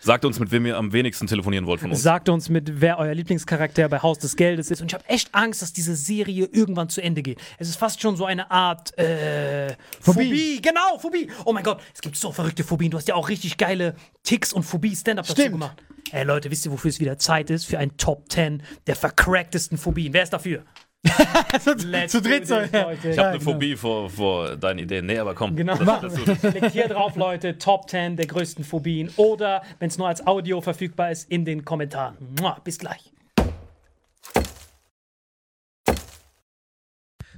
Sagt uns, mit wem ihr am wenigsten telefonieren wollt von uns. Sagt uns mit, wer euer Lieblingscharakter bei Haus des Geldes ist. Und ich habe echt Angst, dass diese Serie irgendwann zu Ende geht. Es ist fast schon so eine Art äh, Phobie. Genau, Phobie. Oh mein Gott, es gibt so verrückte Phobien. Du hast ja auch richtig geile Ticks und Phobie-Stand-Up dazu Stimmt. gemacht. Ey Leute, wisst ihr, wofür es wieder Zeit ist? Für ein Top 10 der vercracktesten Phobien. Wer ist dafür? Let's zu dritt so. Ich habe eine Phobie vor, vor deinen Ideen. Nee, aber komm. Genau. Das, hier drauf, Leute. Top 10 der größten Phobien. Oder, wenn es nur als Audio verfügbar ist, in den Kommentaren. Bis gleich.